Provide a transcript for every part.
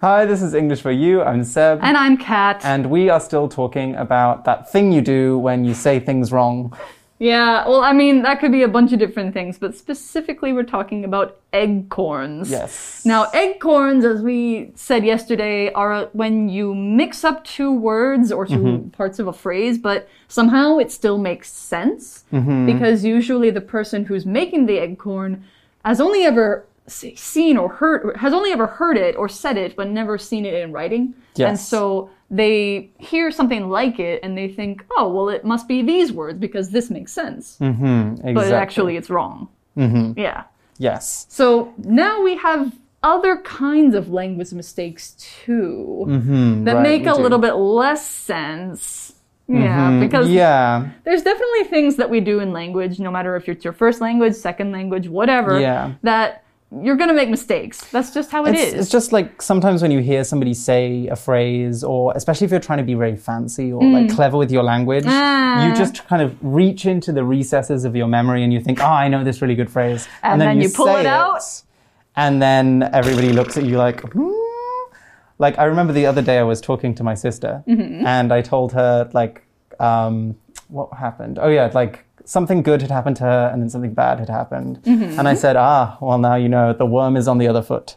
Hi, this is English for You. I'm Seb. And I'm Kat. And we are still talking about that thing you do when you say things wrong. yeah, well, I mean, that could be a bunch of different things, but specifically, we're talking about eggcorns. Yes. Now, eggcorns, as we said yesterday, are when you mix up two words or 2 Mm-hmm. parts of a phrase, but somehow it still makes sense. Mm-hmm. Because usually the person who's making the eggcorn has only ever seen or heard, has only ever heard it or said it, but never seen it in writing. yes. And so they hear something like it and they think, oh, well, it must be these words because this makes sense. Mm-hmm, exactly. But actually, it's wrong. Mm-hmm. Yeah. Yes. So now we have other kinds of language mistakes too that Mm-hmm. right, make a do. little bit less sense. Yeah, because Mm-hmm. Yeah. there's definitely things that we do in language, no matter if it's your first language, second language, whatever, Yeah. that you're going to make mistakes. That's just how it It's, is. it's just like sometimes when you hear somebody say a phrase, or especially if you're trying to be very fancy or like clever with your language, Mm. Ah. you just kind of reach into the recesses of your memory and you think, oh, I know this really good phrase. And then you pull say it out. And then everybody looks at you like, hmm? Like, I remember the other day I was talking to my sister Mm-hmm. and I told her, like, um, what happened? Oh, yeah, like something good had happened to her and then something bad had happened. Mm-hmm. And I said, ah, well, now you know the worm is on the other foot.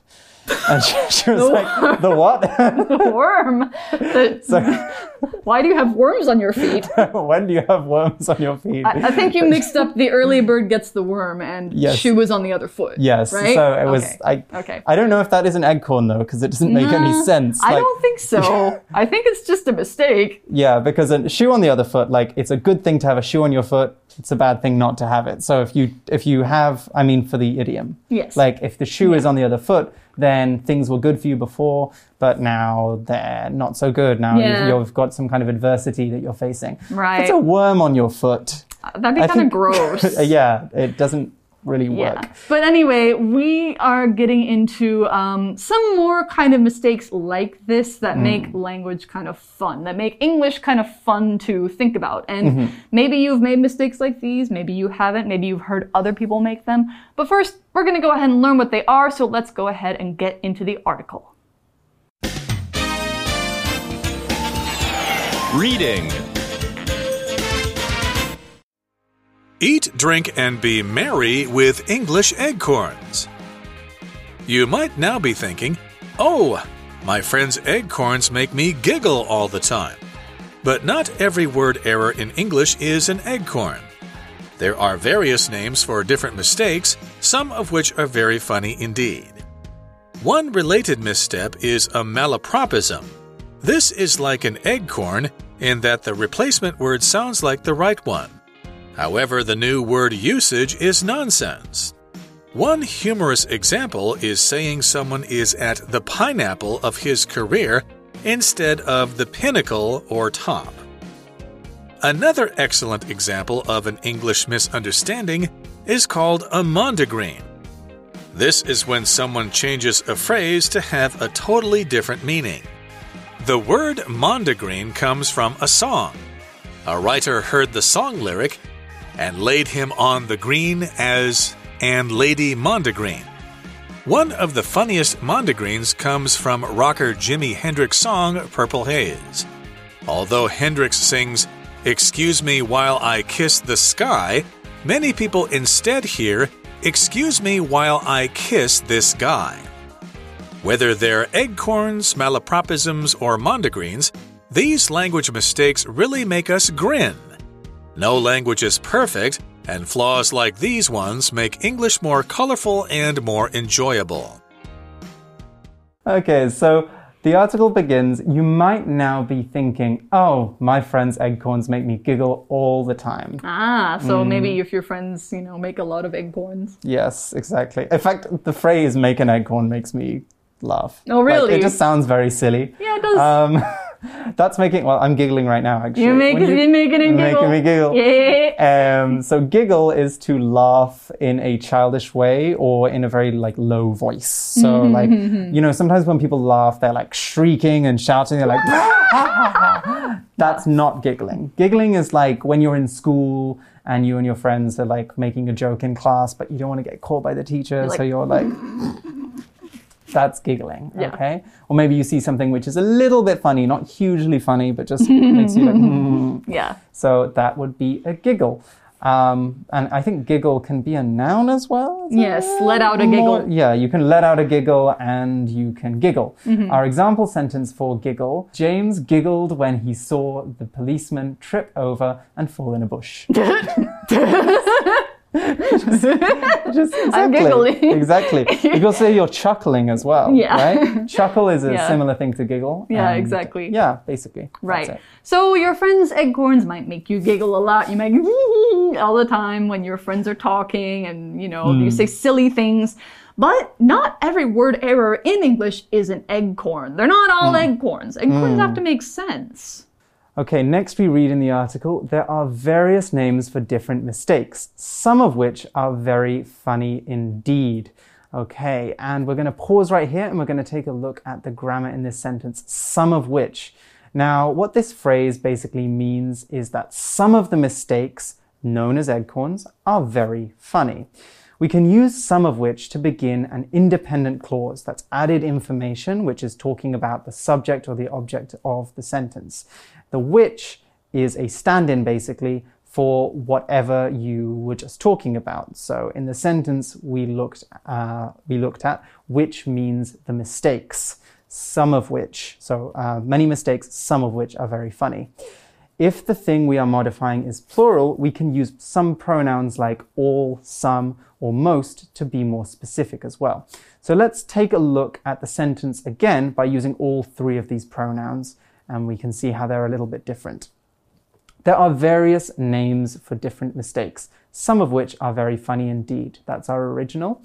And she, she was like, the what? the worm. The- so, why do you have worms on your feet? when do you have worms on your feet? I think you mixed up the early bird gets the worm and Yes. shoe was on the other foot. yes. Right? So it was, Okay. I, Okay. I don't know if that is an eggcorn though, because it doesn't make any Nah, sense. I don't think so. I think it's just a mistake. Yeah, because a shoe on the other foot, like it's a good thing to have a shoe on your foot. It's a bad thing not to have it. So if you if you have, I mean, for the idiom, Yes. like if the shoe is on the other foot, then things were good for you before, but now they're not so good. Now Yeah. you've, you've got some kind of adversity that you're facing. Right. It's a worm on your foot. That'd be kind of gross. yeah, it doesn't really work. Yeah. But anyway, we are getting into um, some more kind of mistakes like this that Hmm. make language kind of fun, that make English kind of fun to think about. And Mm-hmm. maybe you've made mistakes like these, maybe you haven't, maybe you've heard other people make them. But first, we're going to go ahead and learn what they are, so let's go ahead and get into the article. Reading Eat, drink, and be merry with English eggcorns. You might now be thinking, oh, my friend's eggcorns make me giggle all the time. But not every word error in English is an eggcorn. There are various names for different mistakes, some of which are very funny indeed. One related misstep is a malapropism. This is like an eggcorn in that the replacement word sounds like the right one. However, the new word usage is nonsense. One humorous example is saying someone is at the pineapple of his career instead of the pinnacle or top. Another excellent example of an English misunderstanding is called a mondegreen. This is when someone changes a phrase to have a totally different meaning. The word mondegreen comes from a song. A writer heard the song lyric and laid him on the green as and Lady Mondegreen. One of the funniest mondegreens comes from rocker Jimi Hendrix' song Purple Haze. Although Hendrix sings, Excuse me while I kiss the sky, many people instead hear, Excuse me while I kiss this guy. Whether they're eggcorns, malapropisms, or mondegreens, these language mistakes really make us grin. No language is perfect, and flaws like these ones make English more colorful and more enjoyable. Okay, so the article begins You might now be thinking, oh, my friend's eggcorns make me giggle all the time. Ah, so Mm. maybe if your friends, you know, make a lot of eggcorns. Yes, exactly. In fact, the phrase make an eggcorn makes me laugh. Oh, Like, really? it just sounds very silly. Yeah, it does. Um, that's making, well, I'm giggling right now, actually. You're making, you- you're making giggle. Making me giggle. Yeah. Um, so giggle is to laugh in a childish way or in a very like low voice. So like you know sometimes when people laugh they're like shrieking and shouting. They're like that's not giggling. Giggling is like when you're in school and you and your friends are like making a joke in class, but you don't want to get caught by the teacher, so like- you're like That's giggling. Yeah. Okay. Or maybe you see something which is a little bit funny, not hugely funny, but just makes you like, "Hmm." Yeah. So that would be a giggle. Um, and I think giggle can be a noun as well. Yes, let out a More- giggle. yeah, you can let out a giggle and you can giggle. Mm-hmm. Our example sentence for giggle James giggled when he saw the policeman trip over and fall in a bush. Just exactly. giggling. Exactly. You also say you're chuckling as well. Yeah. Right? Chuckle is a Yeah. similar thing to giggle. Yeah, exactly. Yeah, basically. Right. So your friends' eggcorns might make you giggle a lot. You might all the time when your friends are talking and you know you hmm. say silly things. But not every word error in English is an eggcorn. They're not all hmm. eggcorns. Eggcorns have hmm. to make sense. Okay, next we read in the article there are various names for different mistakes, some of which are very funny indeed. Okay, and we're going to pause right here and we're going to take a look at the grammar in this sentence, some of which. Now, what this phrase basically means is that some of the mistakes, known as eggcorns, are very funny. We can use some of which to begin an independent clause that's added information, which is talking about the subject or the object of the sentence. The which is a stand in basically for whatever you were just talking about. So in the sentence we looked, uh, we looked at which means the mistakes, some of which, so uh, many mistakes, some of which are very funny. If the thing we are modifying is plural, we can use some pronouns like all, some, or most to be more specific as well. So let's take a look at the sentence again by using all three of these pronouns, and we can see how they're a little bit different. There are various names for different mistakes, some of which are very funny indeed. That's our original.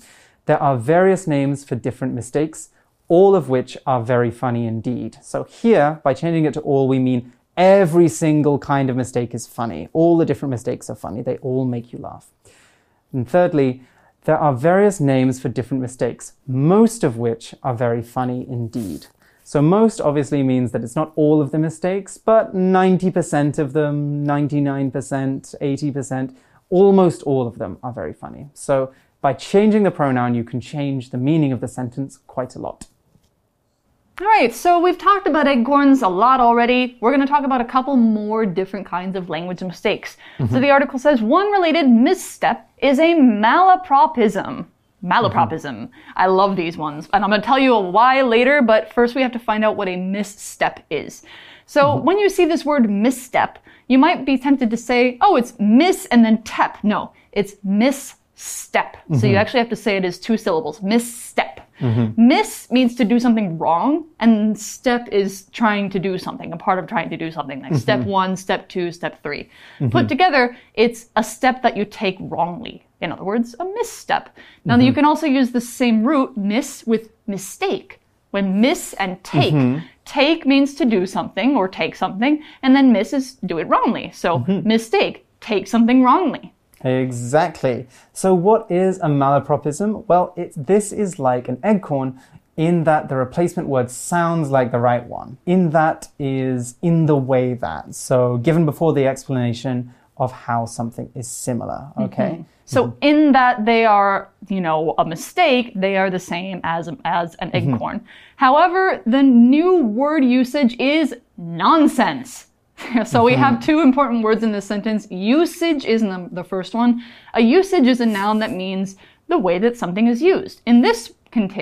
There are various names for different mistakes, all of which are very funny indeed. So here, by changing it to all, we mean every single kind of mistake is funny. All the different mistakes are funny. They all make you laugh. And thirdly, there are various names for different mistakes, most of which are very funny indeed. So most obviously means that it's not all of the mistakes, but 90% of them, 99%, 80%, almost all of them are very funny. So by changing the pronoun, you can change the meaning of the sentence quite a lot. All right, so we've talked about eggcorns a lot already. We're going to talk about a couple more different kinds of language mistakes. So mm-hmm. the article says one related misstep is a malapropism. Malapropism. I love these ones. And I'm going to tell you a why later, but first we have to find out what a misstep is. So mm-hmm. when you see this word misstep, you might be tempted to say, oh, it's miss and then tep. No, it's misstep. So you mm-hmm. actually have to say it as two syllables. Misstep. Mm-hmm. Miss means to do something wrong, and step is trying to do something, a part of trying to do something, like step mm-hmm. one, step two, step 3 Put mm-hmm. together, it's a step that you take wrongly. In other words, a misstep. Now, you can also use the same root, miss, with mistake. When miss and take, take means to do something or take something, and then miss is do it wrongly. So, mistake, take something wrongly. Exactly. So, what is a malapropism? Well, it, this is like an eggcorn in that the replacement word sounds like the right one. In that is in the way that. So, given before the explanation of how something is similar. Mm-hmm. Okay. So mm-hmm. in that they are, you know, a mistake, they are the same as as an mm-hmm. eggcorn. However, the new word usage is nonsense. so we have mm-hmm. two important words in this sentence. Usage is the, first one. A usage is a noun that means the way that something is used. In this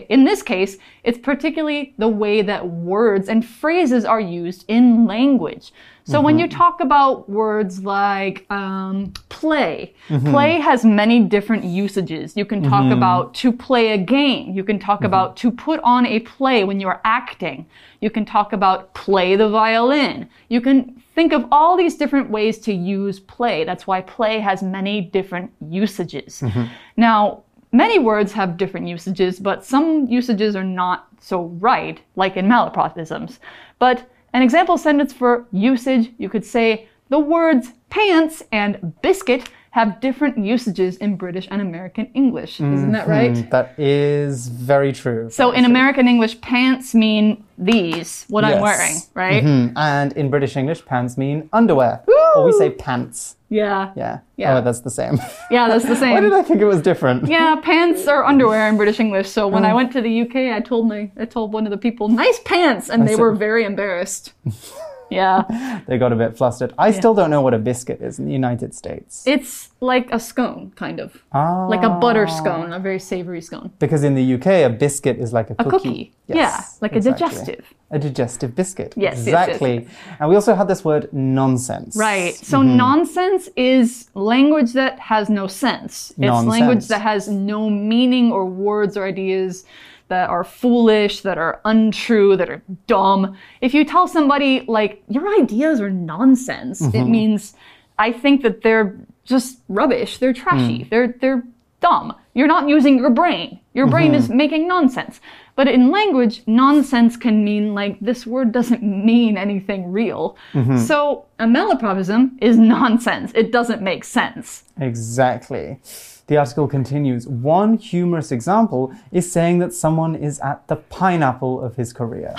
in this case, it's particularly the way that words and phrases are used in language. So when mm-hmm. you talk about words like um, play, mm-hmm. play has many different usages. You can talk about to play a game. You can talk about to put on a play when you're acting. You can talk about play the violin. You can think of all these different ways to use play. That's why play has many different usages. Mm-hmm. Now, Many words have different usages, but some usages are not so right, like in malapropisms. But an example sentence for usage, you could say the words pants and biscuit have different usages in British and American English. Isn't that right? Mm, That is very true. So in American English, pants mean these, what I'm wearing, right? Hmm, And in British English, pants mean underwear. Or we say pants. Yeah. Yeah. Yeah. Oh, that's the same. Yeah, that's the same. Why did. I think it was different? Yeah, pants are underwear in British English. So when I Oh. went to the UK, I told my I told one of the people, "Nice pants," and they see. were very embarrassed. yeah, They got a bit flustered. I still don't know what a biscuit is in the United States. it's like a scone, kind of Ah. like a butter scone, a very savory scone. Because in the UK, a biscuit is like a A cookie. cookie, Yes, yeah, like a digestive. A digestive biscuit. Yes, yes, yes, exactly. And we also had this word nonsense. Right. So Mm-hmm. nonsense is language that has no sense. It's language that has no meaning or words or ideas that are foolish, that are untrue, that are dumb. If you tell somebody like your ideas are nonsense, Mm-hmm. it means I think that they're just rubbish. They're trashy. Mm. They're they're dumb. You're not using your brain. Your brain is Mm-hmm. making nonsense. But in language, nonsense can mean like this word doesn't mean anything real. Mm-hmm. So a malapropism is nonsense. It doesn't make sense. Exactly. The article continues One humorous example is saying that someone is at the pineapple of his career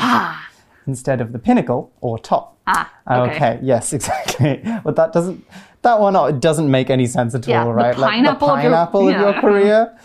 instead of the pinnacle or top. Ah, okay. yes, exactly. But that doesn't, that one uh, doesn't make any sense at Yeah, all, the pineapple of like your- the pineapple of your, yeah. career.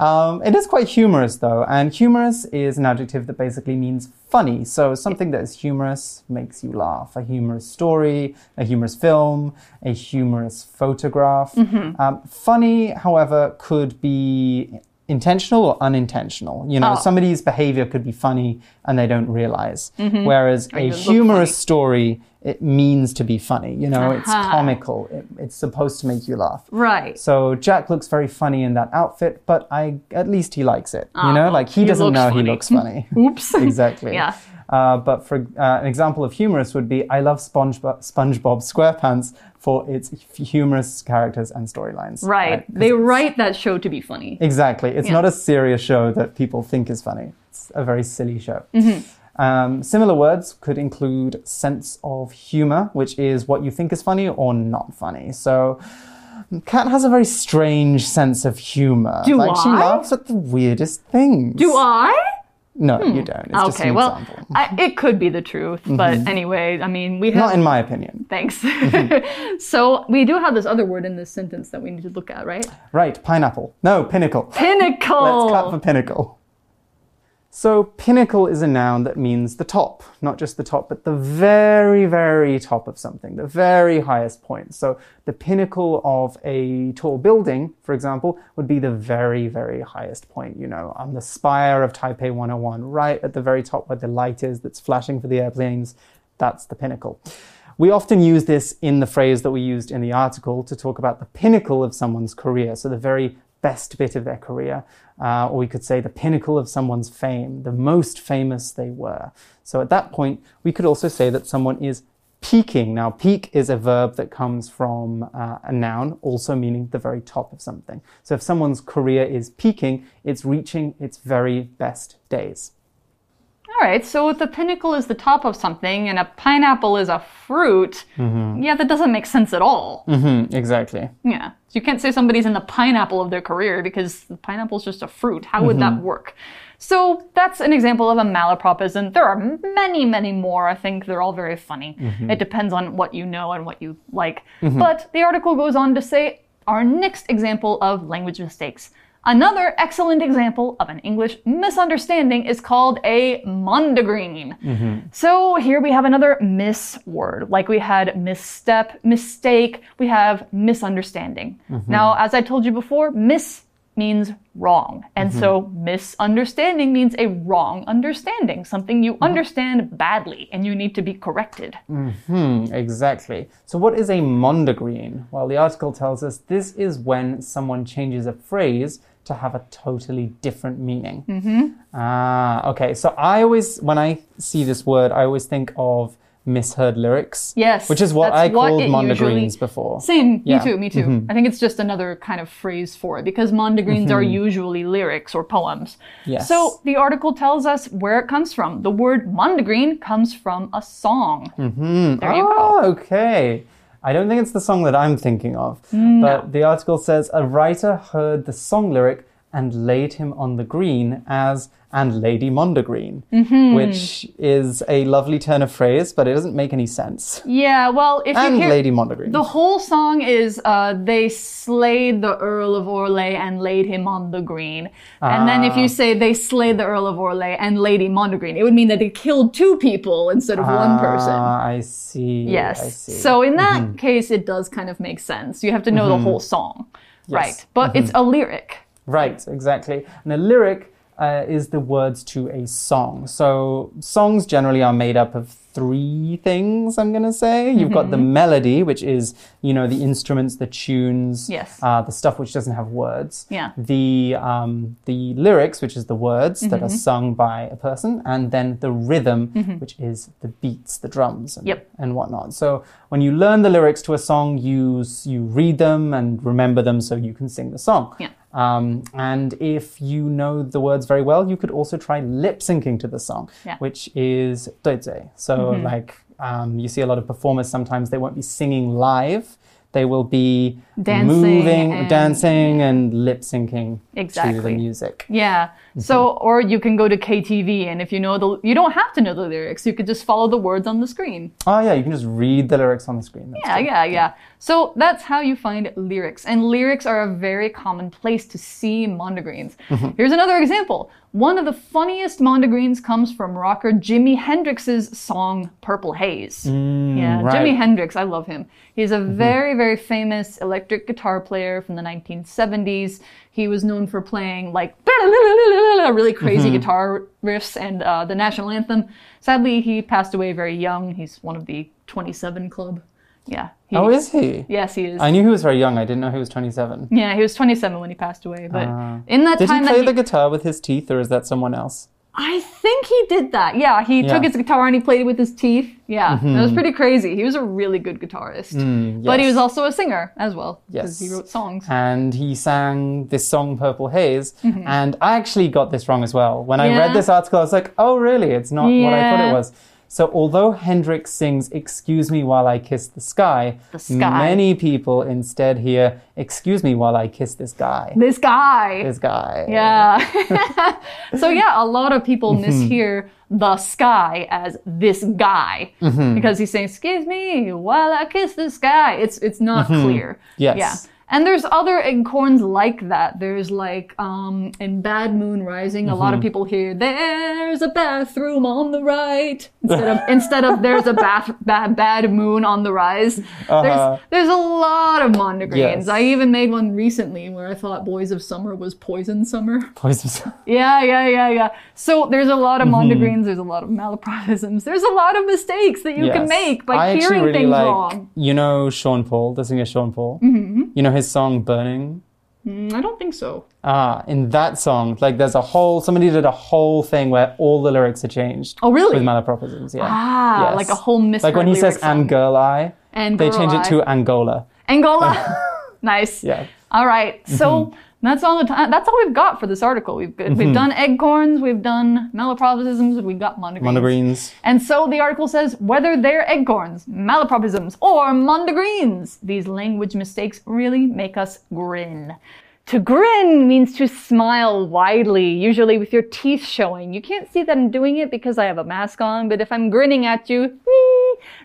Um, it is quite humorous though, and humorous is an adjective that basically means funny. So something that is humorous makes you laugh. A humorous story, a humorous film, a humorous photograph. Mm-hmm. Um, funny, however, could be intentional or unintentional. You know, Oh. somebody's behavior could be funny and they don't realize. Whereas a Mm-hmm. you look humorous funny. story, it means to be funny. You know, it's comical. It, it's supposed to make you laugh. Right. So Jack looks very funny in that outfit, but I at least he likes it. you know, Oh, like he he doesn't know he looks funny. Oops. exactly. Yeah. Uh, but for uh, an example of humorous would be I love SpongeBob, SpongeBob SquarePants for its humorous characters and storylines. Right, They write that show to be funny. Exactly. It's Yeah. not a serious show that people think is funny. It's a very silly show. Mm-hmm. Um, similar words could include sense of humor, which is what you think is funny or not funny. So, Kat has a very strange sense of humor. Do like she laughs at the weirdest things. Do I? No, you hmm. don't. It's just okay, an well, example. I, mm-hmm. it could be the truth, but mm-hmm. anyway, I mean, we have. Not in my opinion. Thanks. Mm-hmm. so we do have this other word in this sentence that we need to look at, right? Right, pineapple. No, pinnacle. Pinnacle. Let's clap for pinnacle. So, pinnacle is a noun that means the top, not just the top, but the very, very top of something, the very highest point. So, the pinnacle of a tall building, for example, would be the very, very highest point, you know, on the spire of Taipei 101, right at the very top where the light is that's flashing for the airplanes. That's the pinnacle. We often use this in the phrase that we used in the article to talk about the pinnacle of someone's career. So, the very best bit of their career, uh, or we could say the pinnacle of someone's fame, the most famous they were. So at that point, we could also say that someone is peaking. Now, peak is a verb that comes from uh, a noun, also meaning the very top of something. So if someone's career is peaking, it's reaching its very best days. All right, so if the pinnacle is the top of something and a pineapple is a fruit, mm-hmm. yeah, that doesn't make sense at all. hmm exactly. Yeah. So you can't say somebody's in the pineapple of their career because the pineapple's just a fruit. How would that mm-hmm. work? So that's an example of a malapropism. There are many, many more. I think they're all very funny. Mm-hmm. It depends on what you know and what you like. But the article goes on to say our next example of language mistakes. Another excellent example of an English misunderstanding is called a mondegreen. Mm-hmm. So here we have another miss word. Like we had misstep, mistake, we have misunderstanding. Mm-hmm. Now, as I told you before, miss means wrong. And mm-hmm. so misunderstanding means a wrong understanding, something you understand badly and you need to be corrected. Hmm, exactly. So, what is a mondegreen? Well, the article tells us this is when someone changes a phrase to have a totally different meaning. Mm-hmm. Ah, okay. So, I always, when I see this word, I always think of misheard lyrics. Yes, Which is what I what called usually- mondegreens before. Same, Yeah. me too, me too. I think it's just another kind of phrase for it because mondegreens are usually lyrics or poems. Yes. So the article tells us where it comes from. The word mondegreen comes from a song. There you go. Oh, okay. I don't think it's the song that I'm thinking of, mm. but the article says a writer heard the song lyric and laid him on the green as and Lady Mondegreen, which is a lovely turn of phrase, but it doesn't make any sense. Yeah, well, if And you hear Lady Mondegreen. the whole song is uh, they slayed the Earl of Orlais and laid him on the green. And then if Ah. you say they slayed the Earl of Orlais and Lady Mondegreen, it would mean that they killed two people instead of one person. Ah, I see. Yes. I see. Mm-hmm. So in that case, it does kind of make sense. You have to know the whole song. Right. But it's Mm-hmm. a lyric. Right, exactly. And a lyric uh, is the words to a song. So songs generally are made up of three things, I'm going to say. You've got the Mm-hmm. melody, which is, you know, the instruments, the tunes, Yes. uh, the stuff which doesn't have words. Yeah. The, um, the lyrics, which is the words that Mm-hmm. are sung by a person, and then the rhythm, which is the beats, the drums, and, Yep. and whatnot. So when you learn the lyrics to a song, you, you read them and remember them so you can sing the song. Yeah. Um, and if you know the words very well, you could also try lip syncing to the song, Yeah. which is 对嘴. So, like, um, you see a lot of performers sometimes they won't be singing live, they will be Dancing moving, and- dancing, and lip syncing to the music. Yeah. Mm-hmm. So, or you can go to KTV, and if you know the, you don't have to know the lyrics. You could just follow the words on the screen. Oh, yeah, you can just read the lyrics on the screen. That's Yeah, true. yeah, yeah. So that's how you find lyrics. And lyrics are a very common place to see mondegreens. Mm-hmm. Here's another example. One of the funniest mondegreens comes from rocker Jimi Hendrix's song Purple Haze. yeah, Mm, right. Mm-hmm. Jimi Hendrix, I love him. He's a very, very famous electric guitar player from the 1970s. He was known for playing like really crazy Mm-hmm. guitar riffs and uh, the national anthem. Sadly, he passed away very young. He's one of the 27 club. Yeah. he- Oh, is he? Yes, he is. I knew he was very young. I didn't know he was 27. yeah, he was 27 when he passed away. But in that Ah. Did he play that the guitar with his teeth, or is that someone else? I think he did that. Yeah, he Yeah. took his guitar and he played it with his teeth. Yeah, that was pretty crazy. He was a really good guitarist. But he Mm-hmm. Mm, yes. was also a singer as well. Because Yes. he wrote songs. and he sang this song Purple Haze. Mm-hmm. And I actually got this wrong as well. When I read this article, I was like, oh, really? It's not what I thought it was. So, although Hendrix sings Excuse Me While I Kiss the Sky, The sky. many people instead hear Excuse Me While I Kiss This Guy. This guy. This guy. Yeah. so yeah, a lot of people Mm-hmm. mishear the sky as this guy Mm-hmm. because he's saying "excuse me while I kiss the sky." It's it's not clear. Mm-hmm. Yes. Yeah. And there's other eggcorns like that. There's like um, in Bad Moon Rising, a lot Mm-hmm. of people hear "There's a bathroom on the right" instead of instead of "There's a bath bad, bad moon on the rise." Uh-huh. There's there's a lot of mondegreens. Yes. I even made one recently where I thought "Boys of Summer" was "Poison Summer." Poison- Summer. Yeah, yeah, yeah, yeah. So there's a lot of Mm-hmm. mondegreens, there's a lot of malapropisms, there's a lot of mistakes that you can make by I hearing really things like, wrong. You know Sean Paul, the singer Sean Paul? Mm-hmm. You know his song Burning? Mm, I don't think so. Ah, in that song, like there's a whole, somebody did a whole thing where all the lyrics are changed. Oh, really? With malapropisms, yeah. Ah, Yes. like a whole misread Like when he says and girl eye, And they change it to Angola. Angola. nice. Yeah. All right. So Mm-hmm. that's all the time. That's all we've got for this article. We've we've done eggcorns, we've done malapropisms, we've got mondegreens. Monogreens. And so the article says whether they're eggcorns, malapropisms, or mondegreens, these language mistakes really make us grin. To grin means to smile widely, usually with your teeth showing. You can't see that I'm doing it because I have a mask on, but if I'm grinning at you,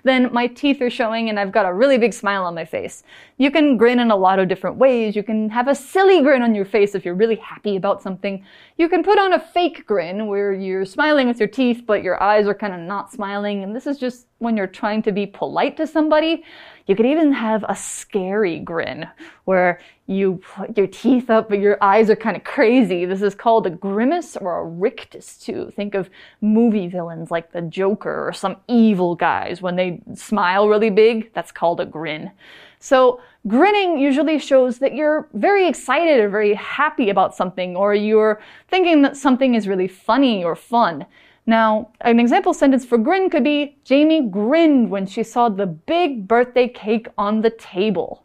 then my teeth are showing and I've got a really big smile on my face. You can grin in a lot of different ways. You can have a silly grin on your face if you're really happy about something. You can put on a fake grin where you're smiling with your teeth, but your eyes are kind of not smiling. And this is just when you're trying to be polite to somebody. You could even have a scary grin where you put your teeth up, but your eyes are kind of crazy. This is called a grimace or a rictus, too. Think of movie villains like the Joker or some evil guys. When they smile really big, that's called a grin. So, grinning usually shows that you're very excited or very happy about something, or you're thinking that something is really funny or fun. Now, an example sentence for grin could be Jamie grinned when she saw the big birthday cake on the table.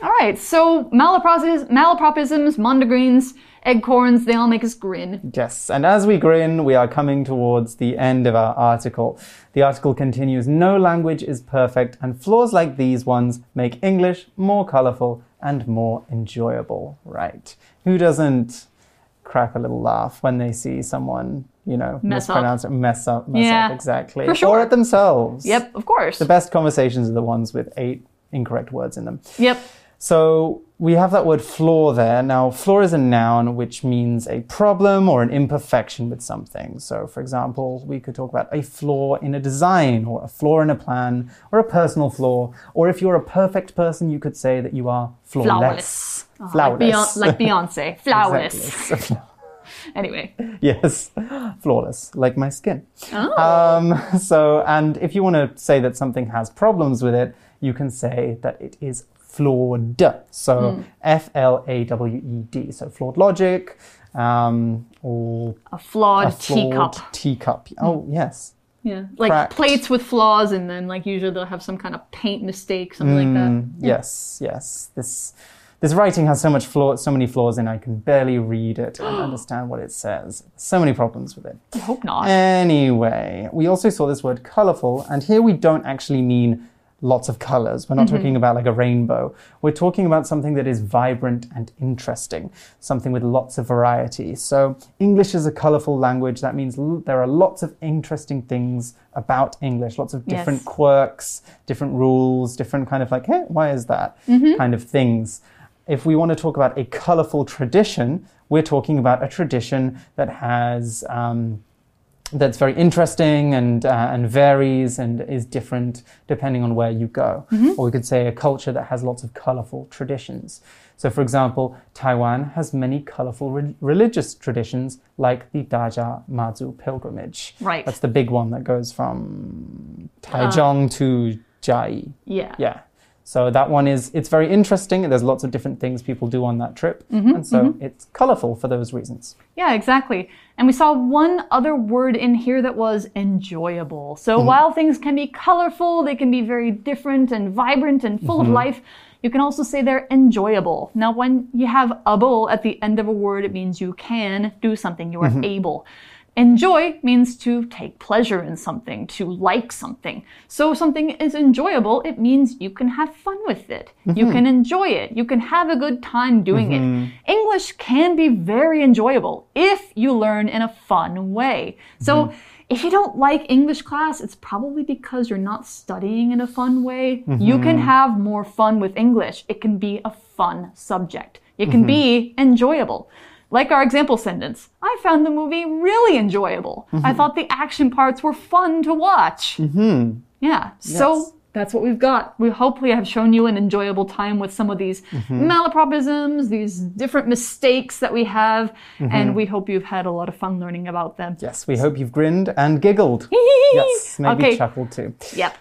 All right, so malapropisms, malapropisms mondegreens, Eggcorns, they all make us grin. Yes, and as we grin, we are coming towards the end of our article. The article continues No language is perfect, and flaws like these ones make English more colorful and more enjoyable. Right. Who doesn't crack a little laugh when they see someone, you know, Mess up. mispronounce it, mess up, mess Yeah, up exactly. for sure. Or at themselves. Yep, of course. The best conversations are the ones with eight incorrect words in them. Yep. So we have that word flaw there. Now, flaw is a noun which means a problem or an imperfection with something. So, for example, we could talk about a flaw in a design or a flaw in a plan or a personal flaw. Or if you're a perfect person, you could say that you are flawless. Flawless. Oh, Flawless. Like, Beyonce, like Beyonce. Flawless. Exactly. Anyway. yes, flawless, like my skin. Oh. Um, so, and if you want to say that something has problems with it, you can say that it is flawed. So, Hmm. F L A W E D. So, flawed logic, um, or a flawed, a flawed teacup. Teacup. Oh, yes. Yeah. Like Cracked. plates with flaws, and then, like, usually they'll have some kind of paint mistake, something like that. Mm, Yes, yes. This this writing has so much flaw, so many flaws, and I can barely read it and understand what it says. So many problems with it. I hope not. Anyway, we also saw this word colorful, and here we don't actually mean lots of colors. We're not mm-hmm. talking about like a rainbow. We're talking about something that is vibrant and interesting, something with lots of variety. So, English is a colorful language. That means l- there are lots of interesting things about English, lots of different Yes. quirks, different rules, different kind of like, hey, why is that mm-hmm. kind of things. If we want to talk about a colorful tradition, we're talking about a tradition that has. Um, that's very interesting and uh, and varies and is different depending on where you go. Or we could say a culture that has lots of colorful traditions. So, for example, Taiwan has many colorful re- religious traditions, like the Dajia Mazu pilgrimage. Right. That's the big one that goes from Taichung to Chiayi. yeah. Yeah. So that one is it's very interesting. There's lots of different things people do on that trip, Mm-hmm, and so mm-hmm. it's colorful for those reasons. Yeah, exactly. And we saw one other word in here that was enjoyable. So mm-hmm. while things can be colorful, they can be very different and vibrant and full of mm-hmm. life, you can also say they're enjoyable. Now, when you have able at the end of a word, it means you can do something, you are able. Enjoy means to take pleasure in something, to like something. So something is enjoyable, it means you can have fun with it. You can mm-hmm. enjoy it. You can have a good time doing it. Mm-hmm. English can be very enjoyable if you learn in a fun way. So mm-hmm. if you don't like English class, it's probably because you're not studying in a fun way. You can have more fun with English. It can be a fun subject. It can be enjoyable. Like our example sentence, I found the movie really enjoyable. I mm-hmm. thought the action parts were fun to watch. Hmm. Yeah, so that's what we've got. We hopefully have shown you an enjoyable time with some of these mm-hmm. malapropisms, these different mistakes that we have, mm-hmm. and we hope you've had a lot of fun learning about them. Yes, we hope you've grinned and giggled. yes, maybe Okay. chuckled too. Yep.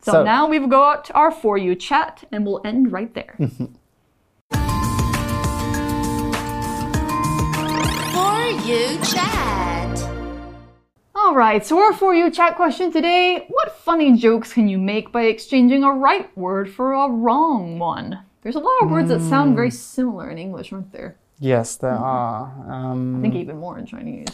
So, So- now we've got our For You chat, and we'll end right there. For you chat. All right, so our For You chat question today What funny jokes can you make by exchanging a right word for a wrong one? There's a lot of words that sound very similar in English, aren't there? Yes, there Mm-hmm. are. I Um, think even more in Chinese.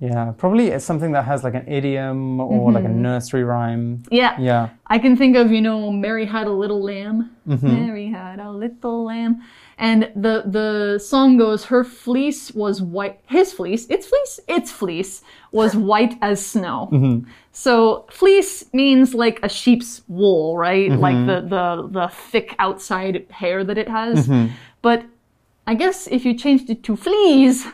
Yeah, probably it's something that has like an idiom or like a nursery rhyme. Yeah. Yeah. I can think of, you know, Mary had a little lamb. Mm-hmm. Mary had a little lamb. And the the song goes, her fleece was white. His fleece, its fleece, its fleece was white as snow. Mm-hmm. So fleece means like a sheep's wool, right? Mm-hmm. Like the, the the thick outside hair that it has. Mm-hmm. But I guess if you changed it to fleas,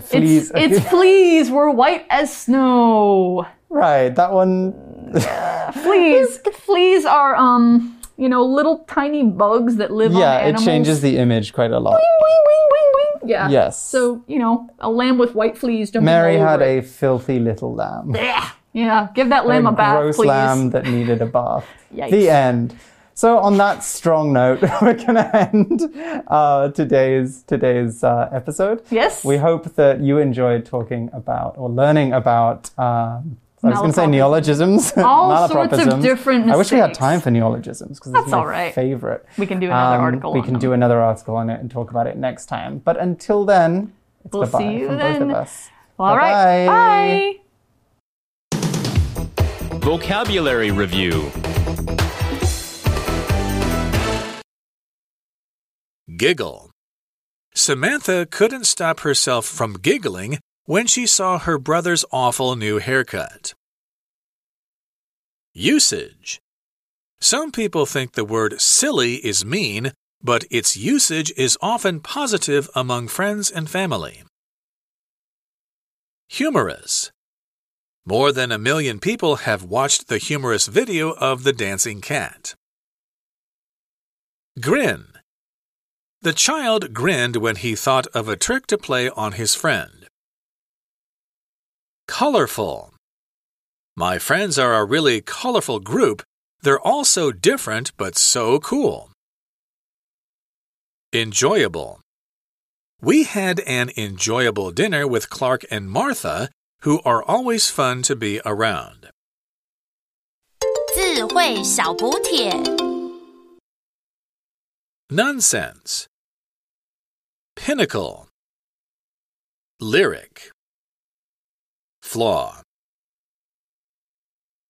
Fleas. its its fleas were white as snow. right, that one. Fleas. Fleas are um, you know, little tiny bugs that live on Yeah, it changes the image quite a lot. Wing, wing, wing, wing. Yeah. Yes. So you know, a lamb with white fleas jumping Mary had a filthy little lamb. Yeah, Yeah, give that lamb a, bath, gross please. lamb that needed a bath. The end. So on that strong note, we're gonna end uh, today's today's uh, episode. Yes. We hope that you enjoyed talking about or learning about. Um, I was going to say neologisms, All sorts of malapropisms. different I wish we had time for neologisms because That's it's my all right. favorite. We can do another Um, article We on can them. do another article on it and talk about it next time. But until then, It's We'll see you from then. both of us. All right. Bye-bye. Bye. Vocabulary Review Giggle. Samantha couldn't stop herself from giggling when she saw her brother's awful new haircut. Usage. Some people think the word silly is mean, but its usage is often positive among friends and family. Humorous. More than a million people have watched the humorous video of the dancing cat. Grin. The child grinned when he thought of a trick to play on his friend. Colorful. My friends are a really colorful group. They're all so different but so cool. Enjoyable. We had an enjoyable dinner with Clark and Martha, who are always fun to be around. 智慧小补帖。 Nonsense. Pinnacle. Lyric. Flaw.